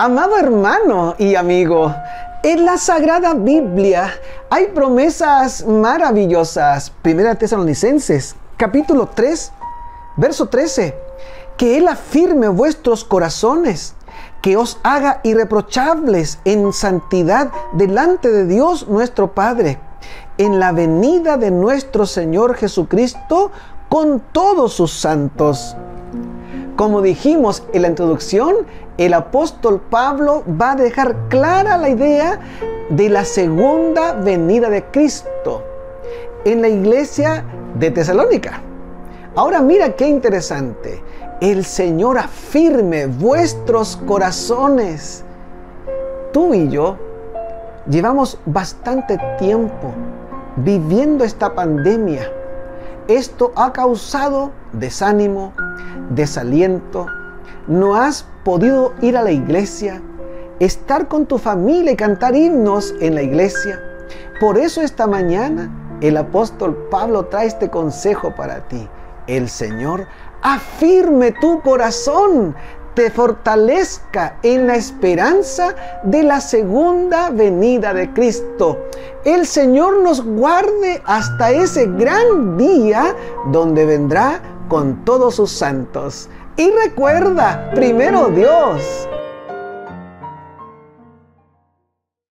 Amado hermano y amigo, en la Sagrada Biblia hay promesas maravillosas. Primera Tesalonicenses, capítulo 3, verso 13. Que Él afirme vuestros corazones, que os haga irreprochables en santidad delante de Dios nuestro Padre, en la venida de nuestro Señor Jesucristo con todos sus santos. Como dijimos en la introducción, el apóstol Pablo va a dejar clara la idea de la segunda venida de Cristo en la iglesia de Tesalónica. Ahora mira qué interesante. El Señor afirme vuestros corazones. Tú y yo llevamos bastante tiempo viviendo esta pandemia. Esto ha causado desánimo, desaliento, no has podido ir a la iglesia, estar con tu familia y cantar himnos en la iglesia. Por eso esta mañana el apóstol Pablo trae este consejo para ti. El Señor afirme tu corazón, te fortalezca en la esperanza de la segunda venida de Cristo. El Señor nos guarde hasta ese gran día donde vendrá con todos sus santos. Y recuerda, primero Dios